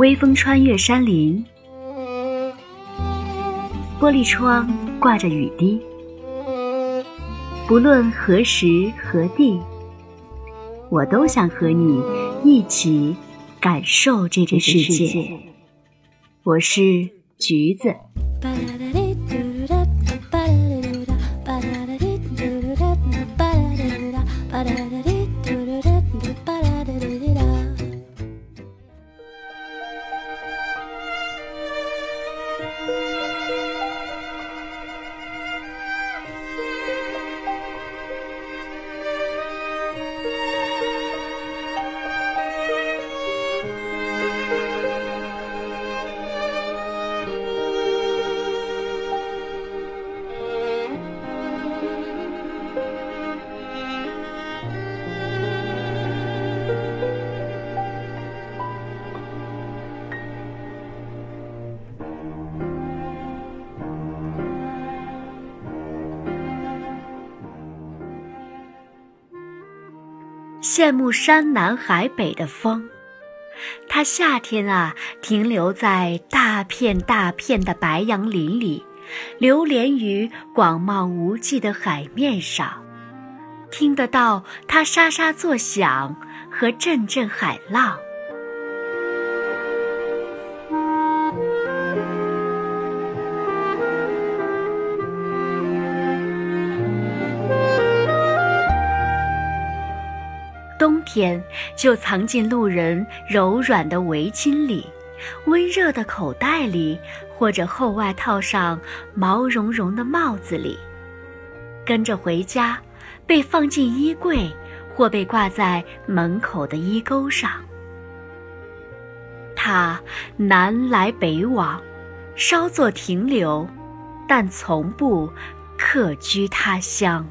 微风穿越山林，玻璃窗挂着雨滴。不论何时何地，我都想和你一起感受这个世界。我是橘子。羡慕山南海北的风，它夏天啊停留在大片大片的白杨林里，流连于广袤无际的海面上，听得到它沙沙作响和阵阵海浪。天就藏进路人柔软的围巾里，温热的口袋里，或者厚外套上毛茸茸的帽子里，跟着回家，被放进衣柜，或被挂在门口的衣钩上。他南来北往，稍作停留，但从不客居他乡。